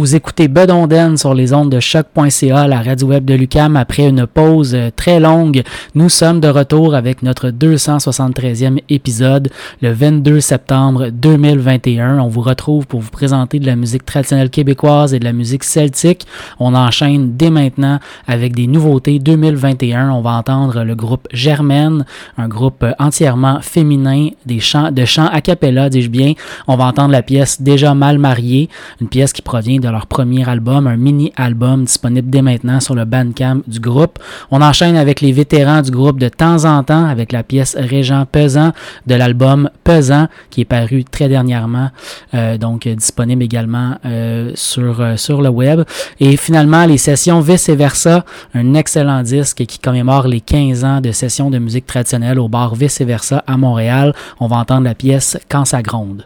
Vous écoutez Bedonden sur les ondes de choc.ca, la radio web de Lucam. Après une pause euh, très longue, nous sommes de retour avec notre 273e épisode le 22 septembre 2021. On vous retrouve pour vous présenter de la musique traditionnelle québécoise et de la musique celtique. On enchaîne dès maintenant avec des nouveautés 2021. On va entendre le groupe Germaine, un groupe entièrement féminin, des chants, de chants a cappella, dis-je bien. On va entendre la pièce Déjà mal mariée, une pièce qui provient de leur premier album, un mini-album disponible dès maintenant sur le Bandcamp du groupe. On enchaîne avec les vétérans du groupe de temps en temps avec la pièce Régent Pesant de l'album Pesant qui est paru très dernièrement, euh, donc disponible également euh, sur, euh, sur le web. Et finalement, les sessions Vice et Versa, un excellent disque qui commémore les 15 ans de sessions de musique traditionnelle au bar Vice et Versa à Montréal. On va entendre la pièce Quand ça gronde.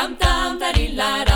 jam tarilla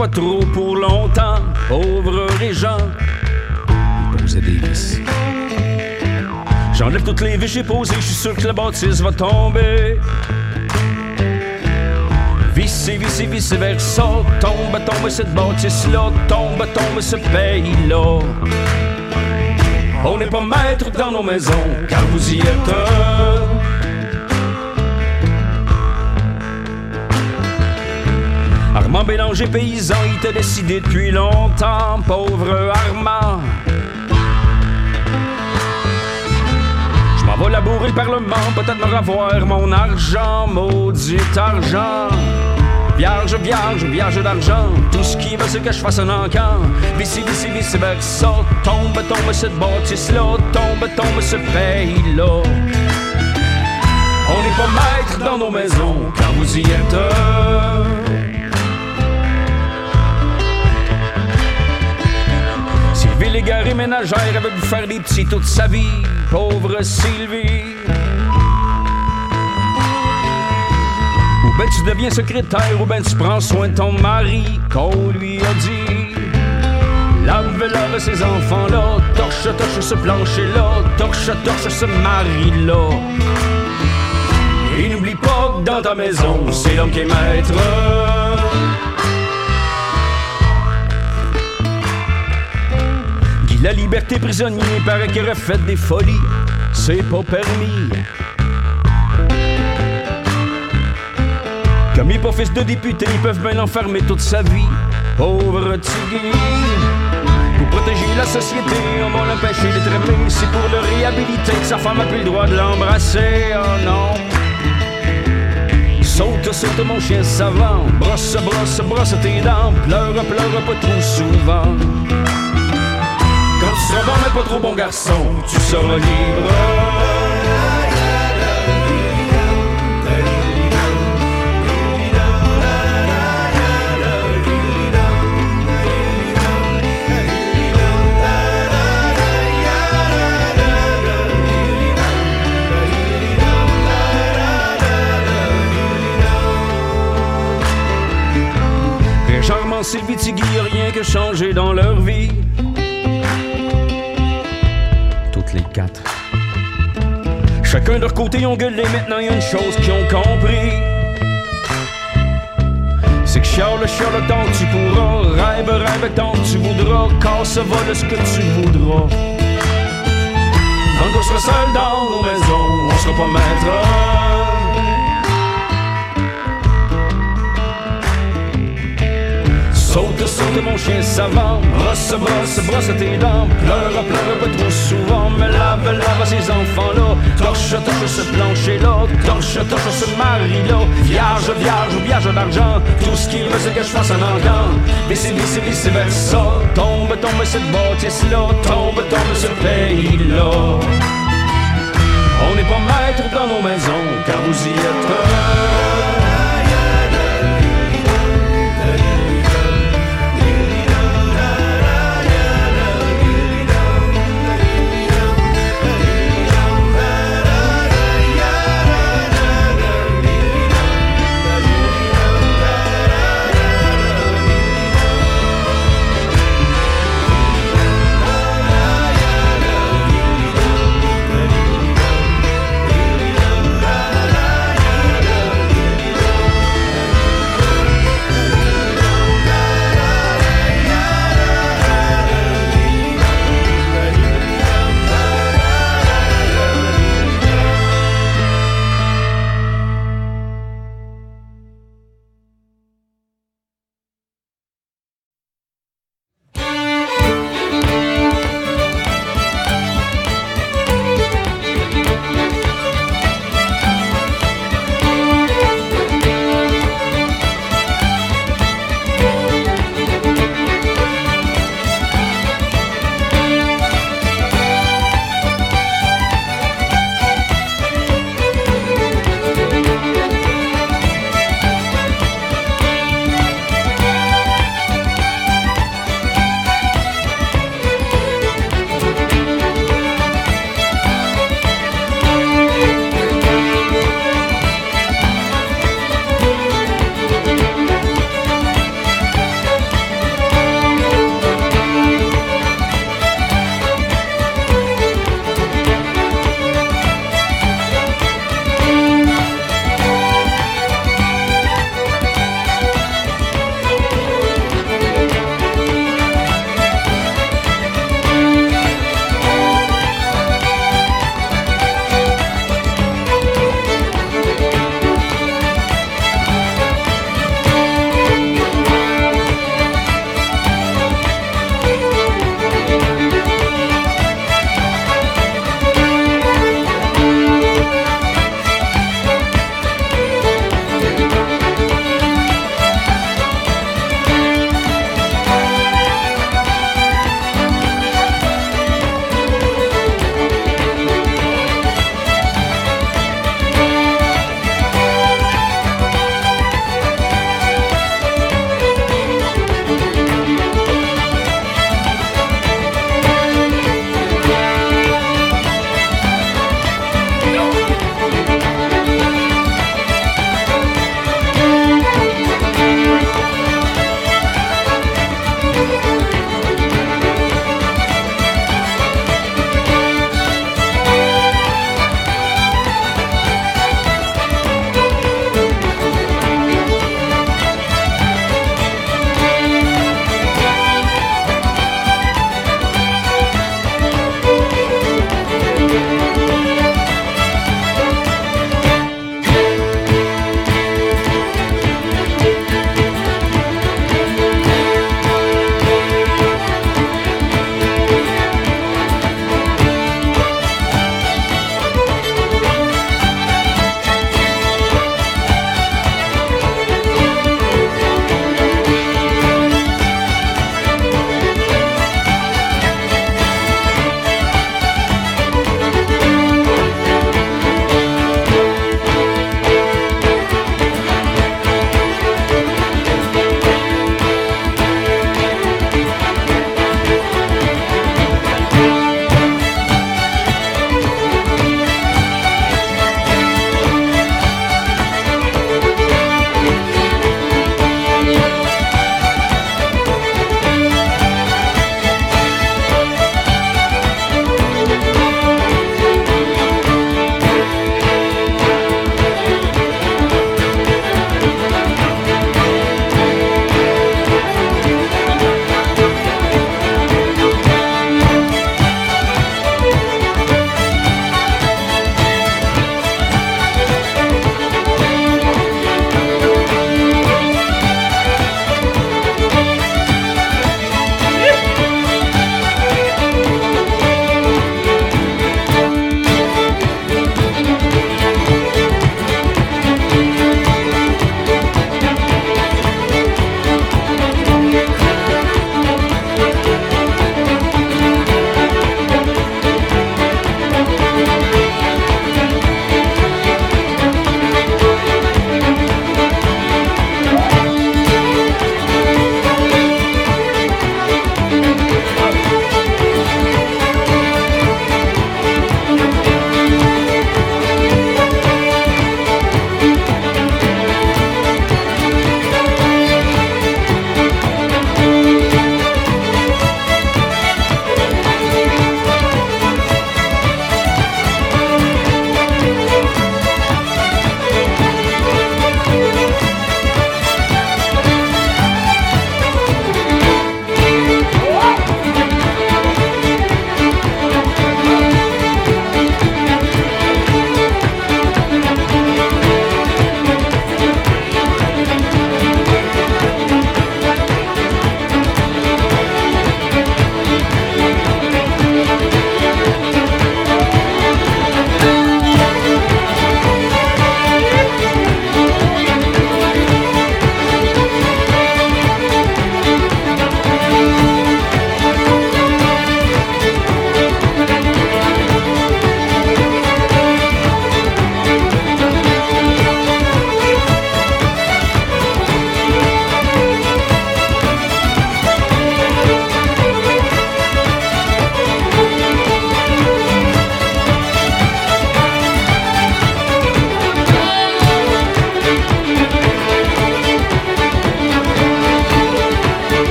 pas trop pour longtemps. Pauvre Régent, il posait des vis. J'enlève toutes les vis j'ai posées, je suis sûr que la bâtisse va tomber. Vissez, vissez, vice versa, tombe, tombe cette bâtisse-là, tombe, tombe ce pays-là. On n'est pas maître dans nos maisons, car vous y êtes boulanger paysan, il t'a décidé depuis longtemps, pauvre Armand? Je m'en vais labourer le Parlement, peut-être me revoir mon argent, maudit argent. Vierge, vierge, vierge d'argent, tout ce qui veut c'est que je fasse un encan. Vici, vici, vici, versa, tombe, tombe cette bâtisse-là, tombe, tombe ce pays-là. On n'est pas maître dans nos maisons quand vous y êtes. Sylvie Légaré ménagère avait pu faire des petits toute sa vie, pauvre Sylvie. Ou ben tu deviens secrétaire, ou ben tu prends soin de ton mari, qu'on lui a dit. Lave, lave ces enfants-là, torche, torche ce plancher-là, torche, torche ce mari-là. Et n'oublie pas que dans ta maison, c'est l'homme qui est maître. La liberté prisonnier, paraît qu'il aurait fait des folies, c'est pas permis. Comme il pas fils de député, ils peuvent bien l'enfermer toute sa vie. Pauvre Tigui. Pour protéger la société, on va l'empêcher d'être aimé. C'est pour le réhabiliter que sa femme a plus le droit de l'embrasser. Oh non. Saute, saute mon chien savant, brosse, brosse, brosse tes dents, pleure, pleure pas trop souvent. Seras bon mais pas trop bon garçon, tu seras libre. Sylvie Tigui, rien que changé dans leur vie. Chacun de leur côté, ont gueulé. Maintenant, il y a une chose qu'ils ont compris. C'est que Charles, Charles, tant que tu pourras. Rêve, rêve, tant que tu voudras. Casse, vole ce que tu voudras. Tant qu'on sera seul dans nos maisons, on sera pas maître. Saute, saute mon chien savant, brosse, brosse, brosse tes dents, pleure, pleure pas trop souvent, mais lave, lave ces enfants-là, torche, torche ce plancher-là, torche, torche ce mari-là, vierge, vierge, vierge d'argent, tout ce qu'il veut c'est que je fasse un encan, vice, vice, vice versa, tombe, tombe cette bâtisse-là, tombe, tombe ce pays-là. On n'est pas maître dans nos maisons, car vous y êtes.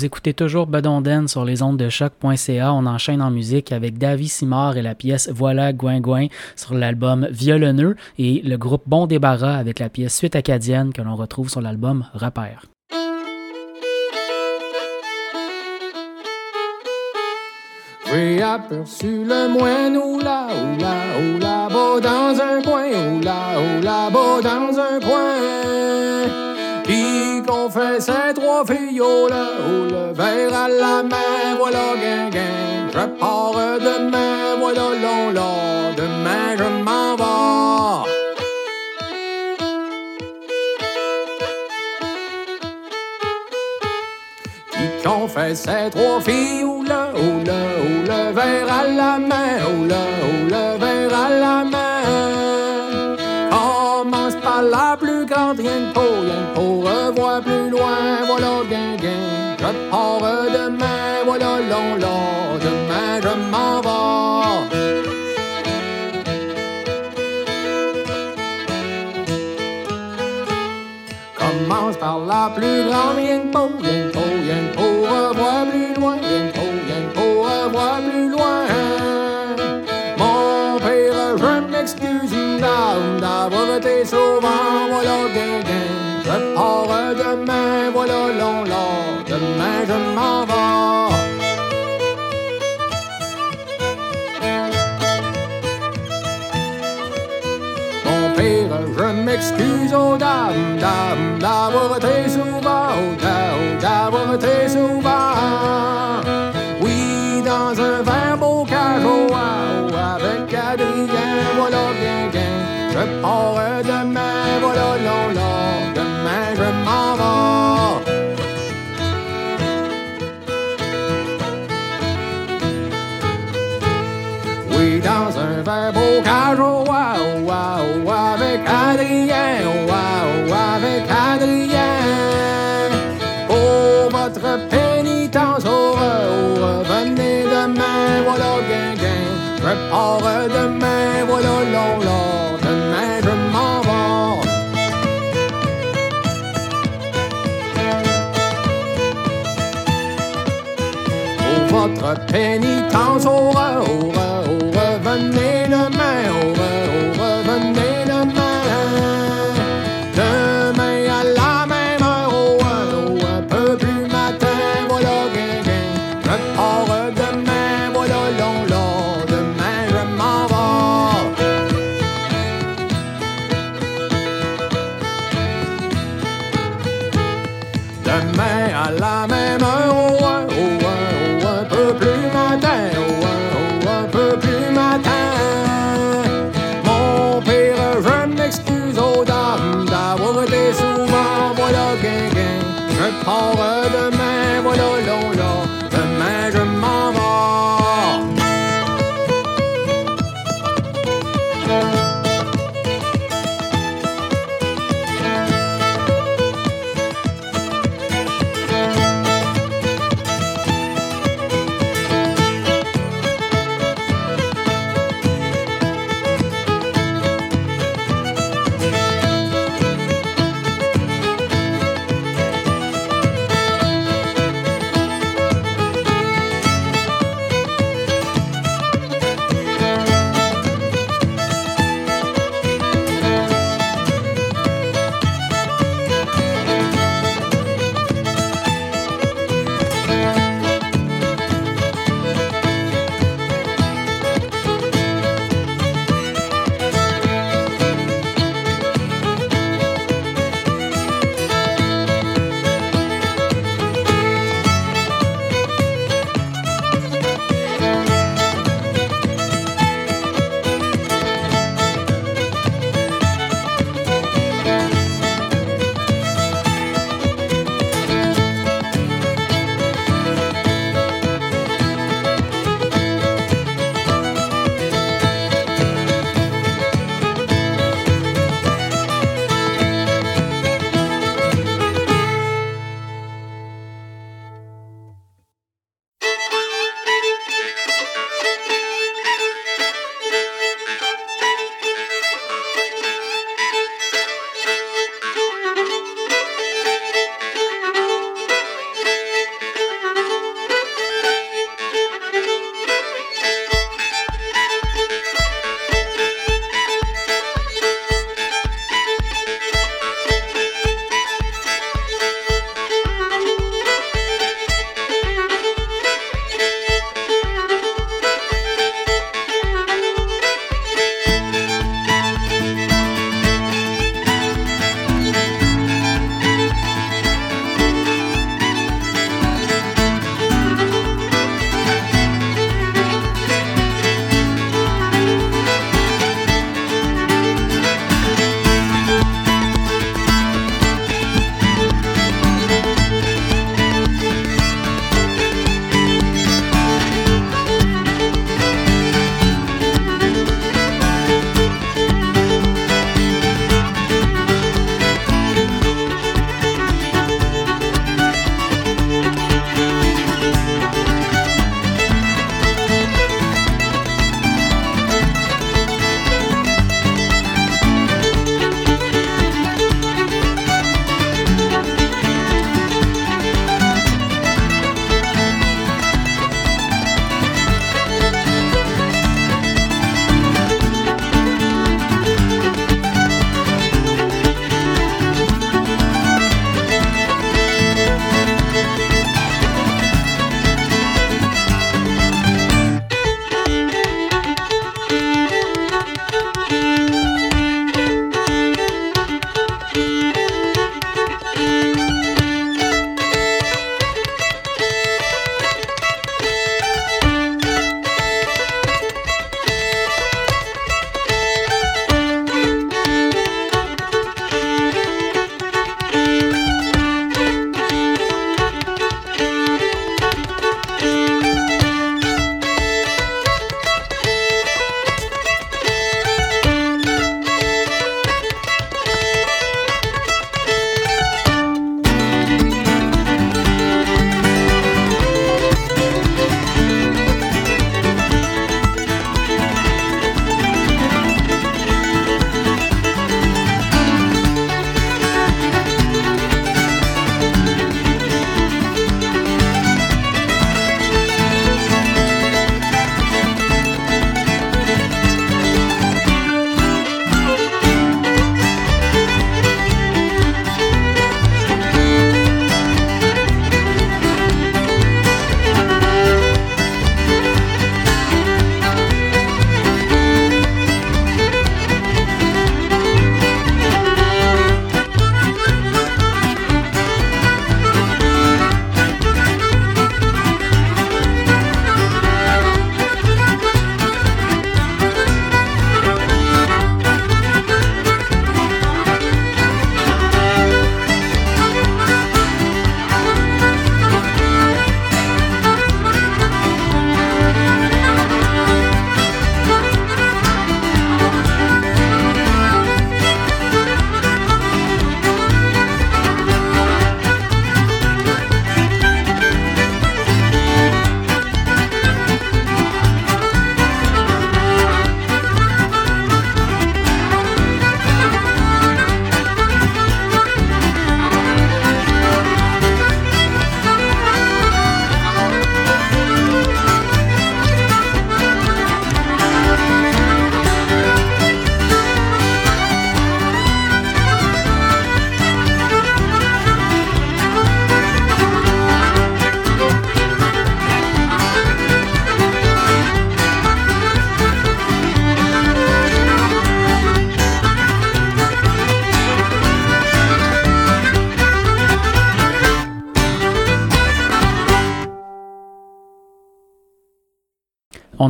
Vous écoutez toujours Bedonden sur les ondes de choc.ca. On enchaîne en musique avec Davy Simard et la pièce Voilà Gouin Gouin sur l'album Violonneux et le groupe Bon Débarras avec la pièce Suite acadienne que l'on retrouve sur l'album Repère. Le moine oula, oula, oula, dans un coin, oula, oula, dans un coin. Qui confessait trois filles, oh là, oh le verre à la main, voilà guin, Je pars demain, voilà long, long, demain je m'en vais. Qui confessait trois filles, oh là, oh là, oh le verre à la main, oh le Plus grande, rien pour, rien pour, rien pour revoir plus loin, rien pour, rien pour revoir plus loin. Mon père, je m'excuse d'avoir été souvent, voilà. Je pars demain, voilà long, long, demain je m'en vais. Je m'excuse aux dames, dames, d'avoir été souvent, oh, da- oh, d'avoir été souvent. Oui, dans un verre beau oh, avec voilà bien. Je pars votre pénitence, oh, oh, oh, revenez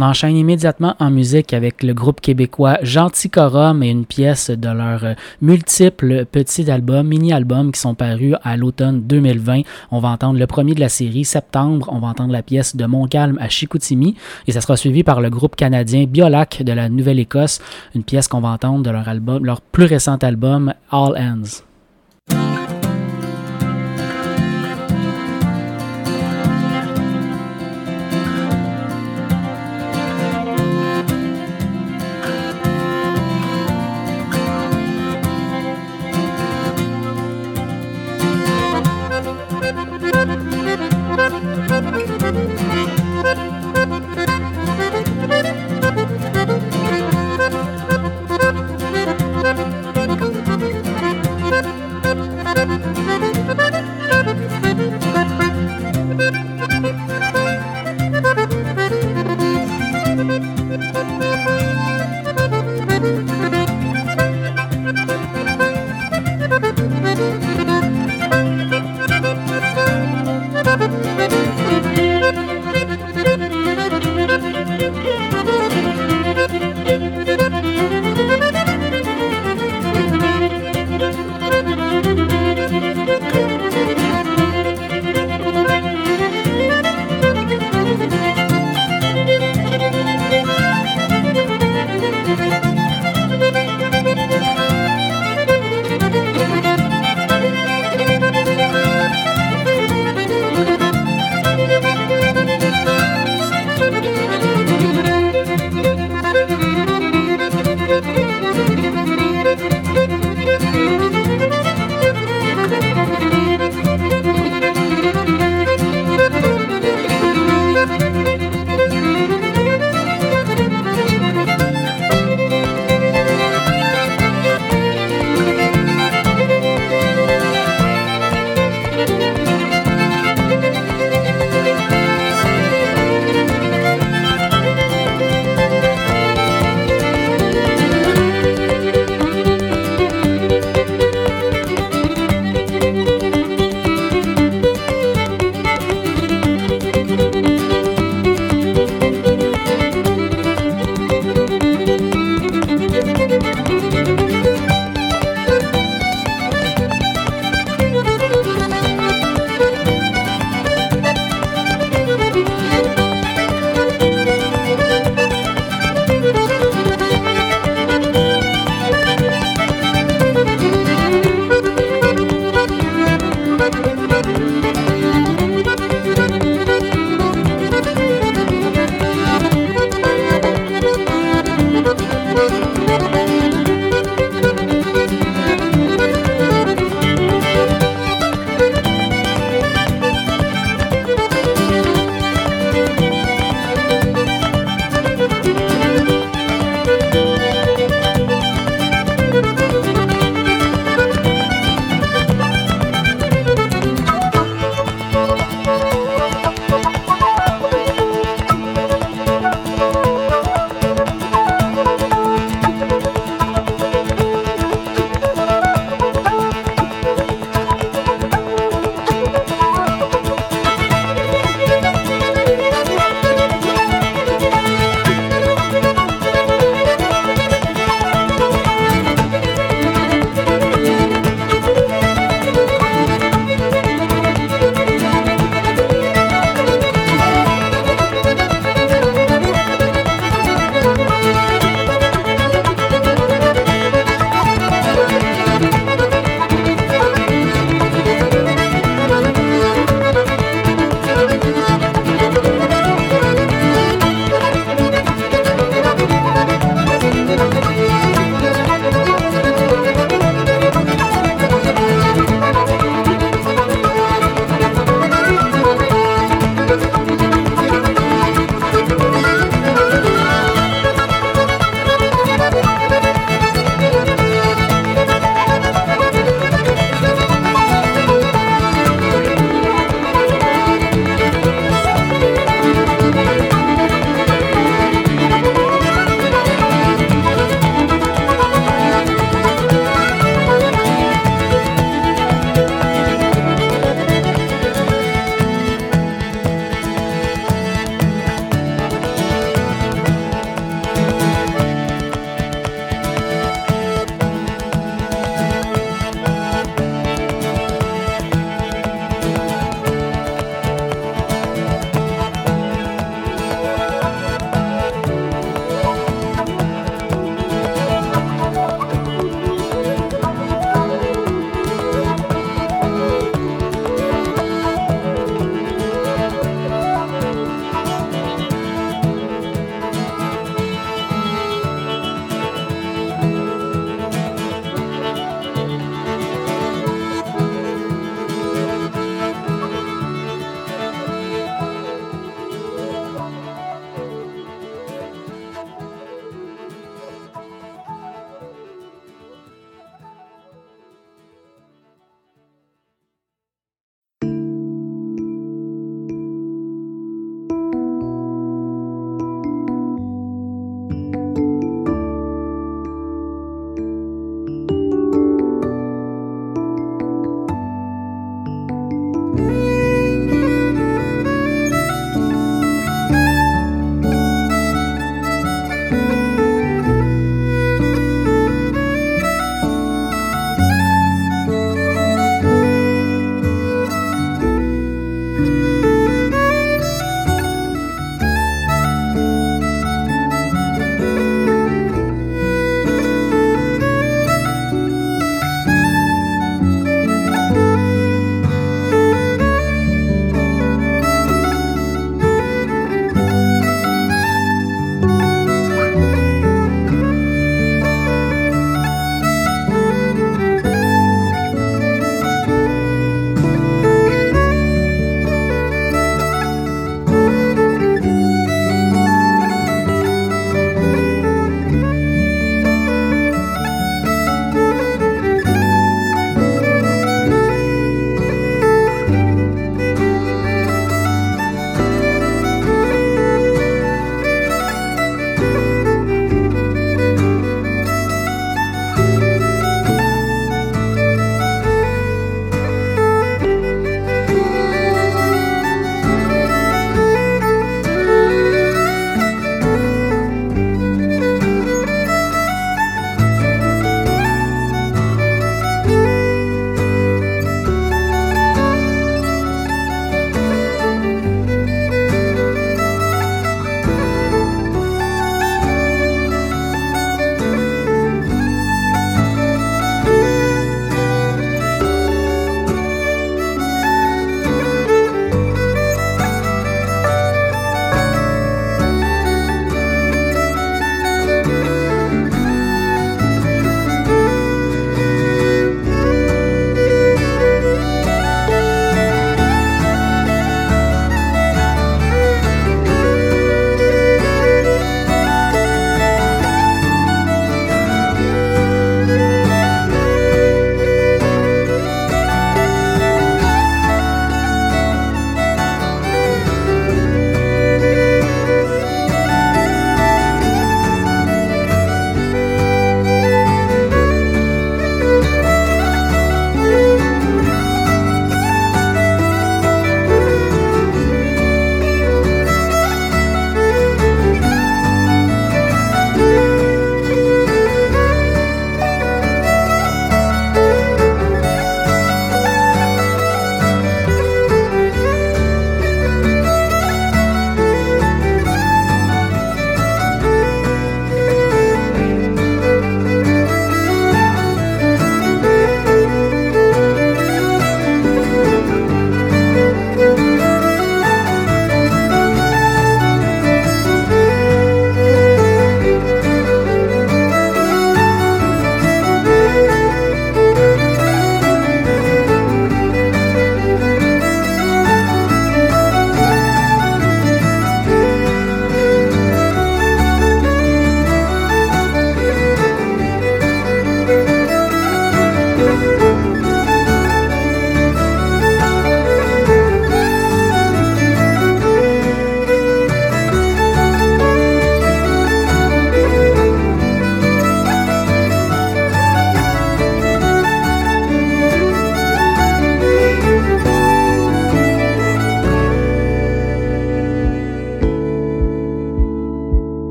On enchaîne immédiatement en musique avec le groupe québécois Gentil Corum et une pièce de leurs multiples petits albums, mini-albums qui sont parus à l'automne 2020. On va entendre le premier de la série, Septembre. On va entendre la pièce de Montcalm à Chicoutimi et ça sera suivi par le groupe canadien Biolac de la Nouvelle-Écosse, une pièce qu'on va entendre de leur album, leur plus récent album All Ends.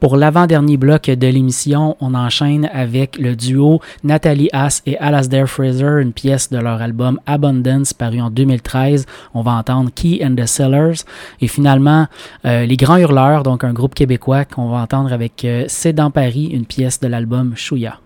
Pour l'avant-dernier bloc de l'émission, on enchaîne avec le duo Nathalie Haas et Alasdair Fraser, une pièce de leur album Abundance paru en 2013. On va entendre Key and the Sellers. Et finalement, euh, Les Grands Hurleurs, donc un groupe québécois qu'on va entendre avec euh, C'est dans Paris, une pièce de l'album Chouya.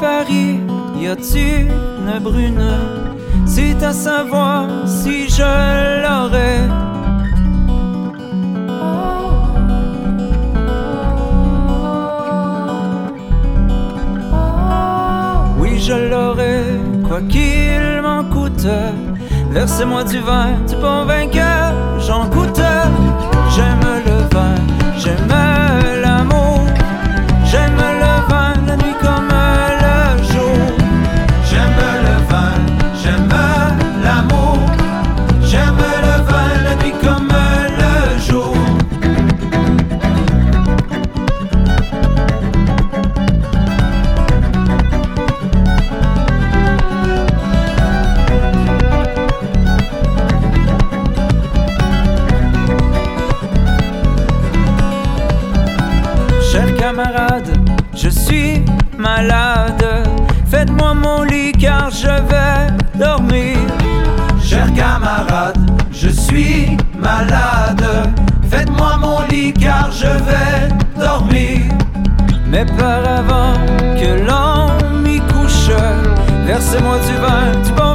Paris, y a-tu une brune? C'est à savoir si je l'aurais. Oui, je l'aurais, quoi qu'il m'en coûte. Versez-moi du vin, du bon vainqueur, j'en goûte. Faites-moi mon lit car je vais dormir. Cher camarade, je suis malade. Faites-moi mon lit car je vais dormir. Mais par avant que l'on m'y couche, versez-moi du vin, du bon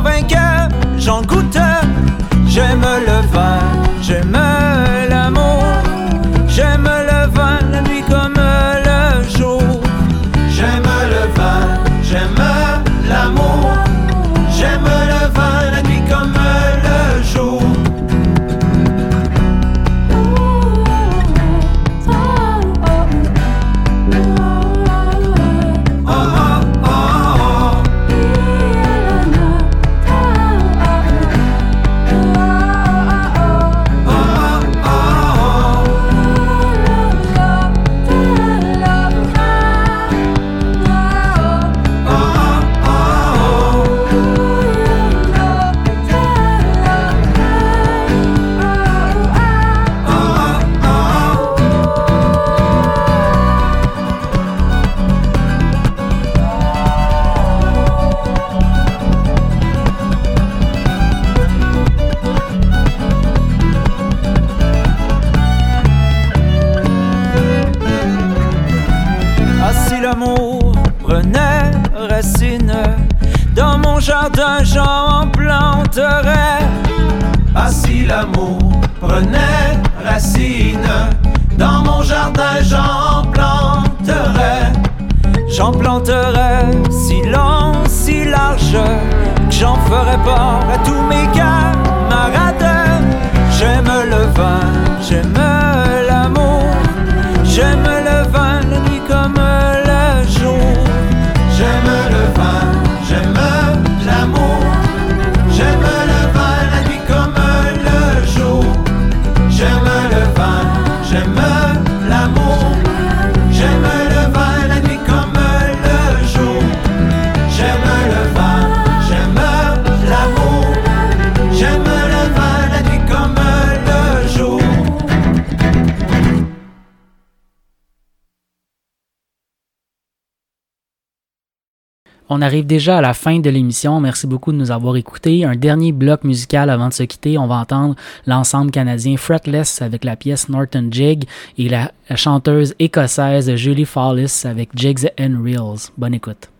On arrive déjà à la fin de l'émission. Merci beaucoup de nous avoir écoutés. Un dernier bloc musical avant de se quitter. On va entendre l'ensemble canadien Fretless avec la pièce Norton Jig et la, chanteuse écossaise Julie Fallis avec Jigs and Reels. Bonne écoute.